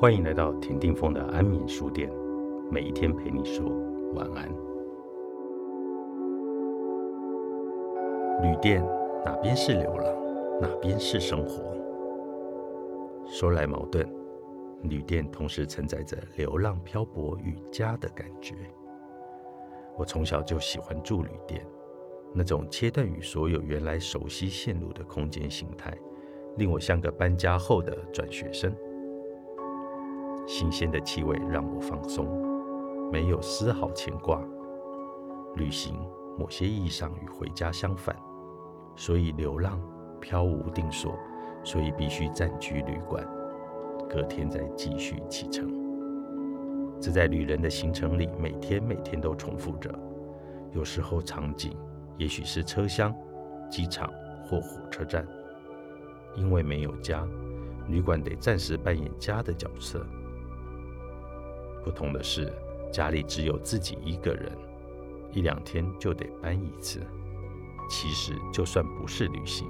欢迎来到田定峰的安眠书店，每一天陪你说晚安。旅店哪边是流浪，哪边是生活？说来矛盾，旅店同时承载着流浪漂泊与家的感觉。我从小就喜欢住旅店，那种切断与所有原来熟悉线路的空间形态，令我像个搬家后的转学生。新鲜的气味让我放松，没有丝毫牵挂。旅行某些意义上与回家相反，所以流浪飘无定所，所以必须暂居旅馆，隔天再继续启程。这在旅人的行程里，每天每天都重复着。有时候场景也许是车厢、机场或火车站，因为没有家，旅馆得暂时扮演家的角色。不同的是，家里只有自己一个人，一两天就得搬一次。其实，就算不是旅行，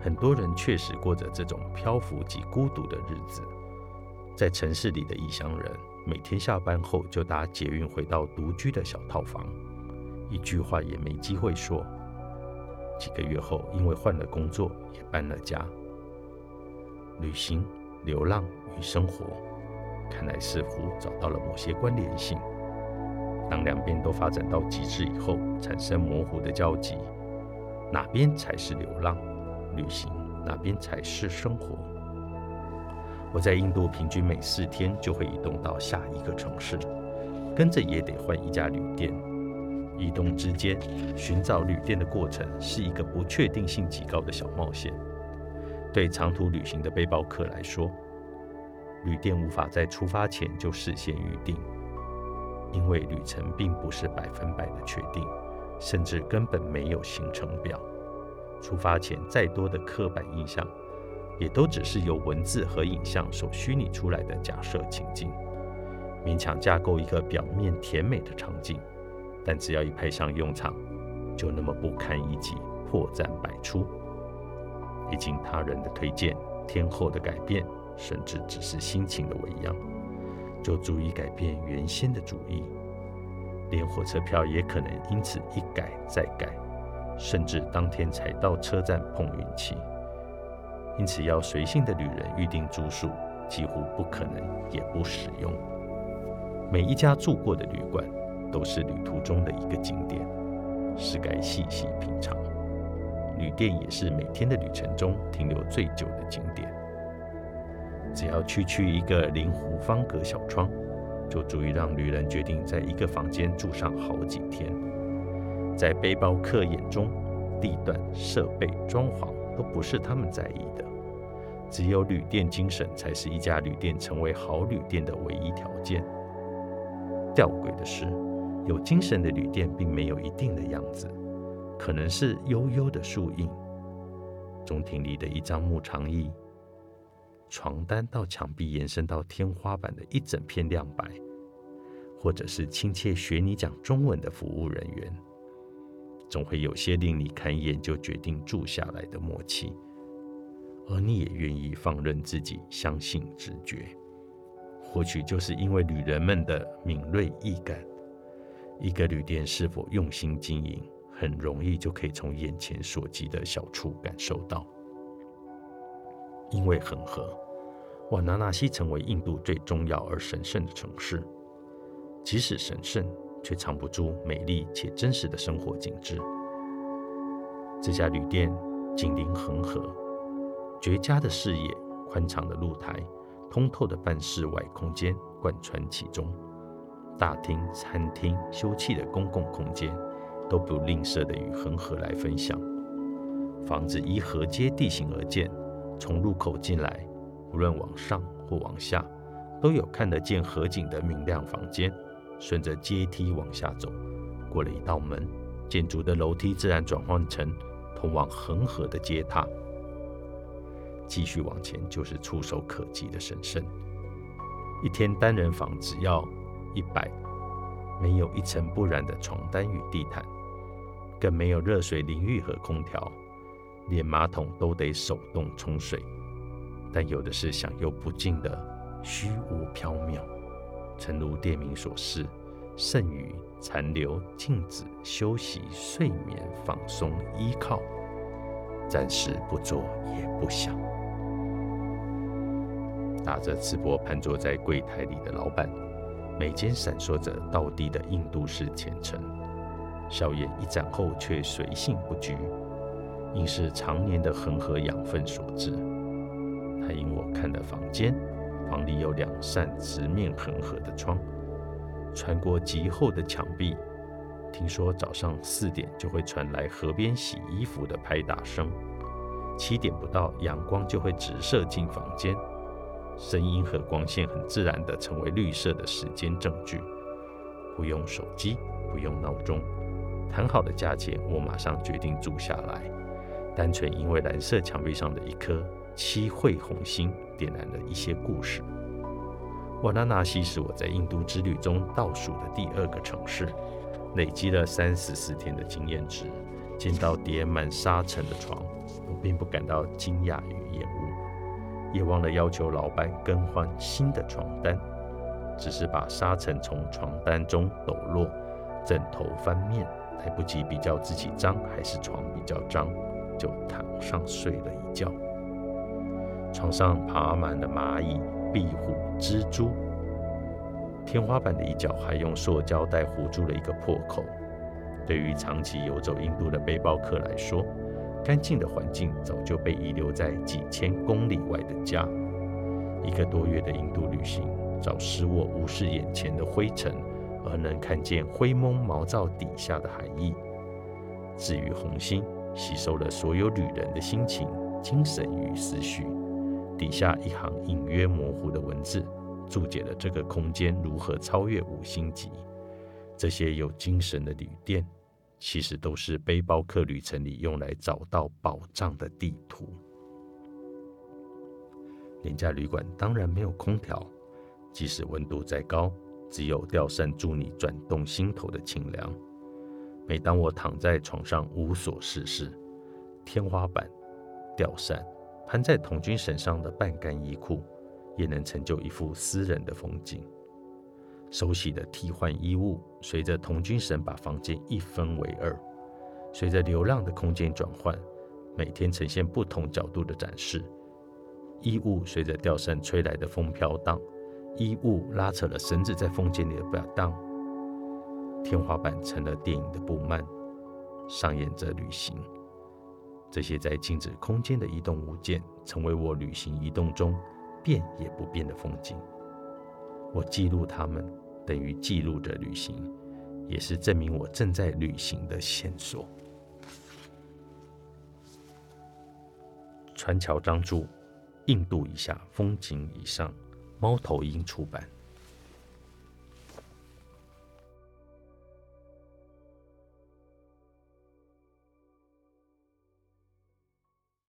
很多人确实过着这种漂浮及孤独的日子。在城市里的异乡人，每天下班后就搭捷运回到独居的小套房，一句话也没机会说。几个月后，因为换了工作，也搬了家。旅行、流浪与生活。看来似乎找到了某些关联性。当两边都发展到极致以后，产生模糊的交集，哪边才是流浪旅行，哪边才是生活？我在印度平均每四天就会移动到下一个城市，跟着也得换一家旅店。移动之间寻找旅店的过程是一个不确定性极高的小冒险。对长途旅行的背包客来说，旅店无法在出发前就事先预定，因为旅程并不是百分百的确定，甚至根本没有行程表。出发前再多的刻板印象，也都只是由文字和影像所虚拟出来的假设情境，勉强架构一个表面甜美的场景，但只要一派上用场，就那么不堪一击，破绽百出。一经他人的推荐，天后的改变。甚至只是心情的微恙，就足以改变原先的主意。连火车票也可能因此一改再改，甚至当天才到车站碰运气。因此，要随性的旅人预定住宿几乎不可能，也不实用。每一家住过的旅馆都是旅途中的一个景点，是该细细品尝。旅店也是每天的旅程中停留最久的景点。只要区区一个临湖方格小窗，就足以让旅人决定在一个房间住上好几天。在背包客眼中，地段、设备、装潢都不是他们在意的，只有旅店精神才是一家旅店成为好旅店的唯一条件。吊诡的是，有精神的旅店并没有一定的样子，可能是悠悠的树荫，中庭里的一张木长椅。床单到墙壁延伸到天花板的一整片亮白，或者是亲切学你讲中文的服务人员，总会有些令你看一眼就决定住下来的默契，而你也愿意放任自己相信直觉。或许就是因为旅人们的敏锐易感，一个旅店是否用心经营，很容易就可以从眼前所及的小处感受到。因为很合。瓦纳纳西成为印度最重要而神圣的城市，即使神圣，却藏不住美丽且真实的生活景致。这家旅店紧邻恒河，绝佳的视野、宽敞的露台、通透的半室外空间贯穿其中。大厅、餐厅、休憩的公共空间都不吝啬地与恒河来分享。房子依河街地形而建，从入口进来。无论往上或往下，都有看得见河景的明亮房间。顺着阶梯往下走，过了一道门，建筑的楼梯自然转换成通往恒河的阶塔。继续往前，就是触手可及的神圣。一天单人房只要一百，没有一尘不染的床单与地毯，更没有热水淋浴和空调，连马桶都得手动冲水。但有的是享用不尽的虚无缥缈，诚如店名所示，剩余残留静止休息、睡眠、放松、依靠，暂时不做也不想。打着赤膊盘坐在柜台里的老板，眉间闪烁着道地的印度式虔诚，笑靥一展后却随性不拘，应是常年的恒河养分所致。他引我看了房间，房里有两扇直面恒河的窗，穿过极厚的墙壁，听说早上四点就会传来河边洗衣服的拍打声，七点不到阳光就会直射进房间。声音和光线很自然地成为绿色的时间证据，不用手机，不用闹钟，谈好的价钱，我马上决定住下来。单纯因为蓝色墙壁上的一颗七会红星点燃了一些故事。瓦拉纳西是我在印度之旅中倒数的第二个城市，累积了三十四天的经验值，见到叠满沙尘的床，我并不感到惊讶与厌恶。也忘了要求老板更换新的床单，只是把沙尘从床单中抖落，枕头翻面，来不及比较自己脏还是床比较脏，就躺上睡了一觉。床上爬满了蚂蚁、壁虎、蜘蛛，天花板的一角还用塑胶袋糊住了一个破口。对于长期游走印度的背包客来说，干净的环境早就被遗留在几千公里外的家。一个多月的印度旅行，早使我无视眼前的灰尘，而能看见灰蒙毛躁底下的海翼。至于红星，吸收了所有旅人的心情、精神与思绪。底下一行隐约模糊的文字，注解了这个空间如何超越五星级。这些有精神的旅店。其实都是背包客旅程里用来找到宝藏的地图。廉价旅馆当然没有空调，即使温度再高，只有吊扇助你转动心头的清凉。每当我躺在床上无所事事，天花板、吊扇、攀在童军身上的半干衣裤，也能成就一幅私人的风景。手洗的替换衣物，随着童军绳把房间一分为二，随着流浪的空间转换，每天呈现不同角度的展示。衣物随着吊扇吹来的风飘荡，衣物拉扯了绳子在风间里的摆荡。天花板成了电影的布幔，上演着旅行。这些在静止空间的移动物件，成为我旅行移动中变也不变的风景。我记录它们。等于记录着旅行，也是证明我正在旅行的线索。川桥张著，印度以下风景以上，猫头鹰出版。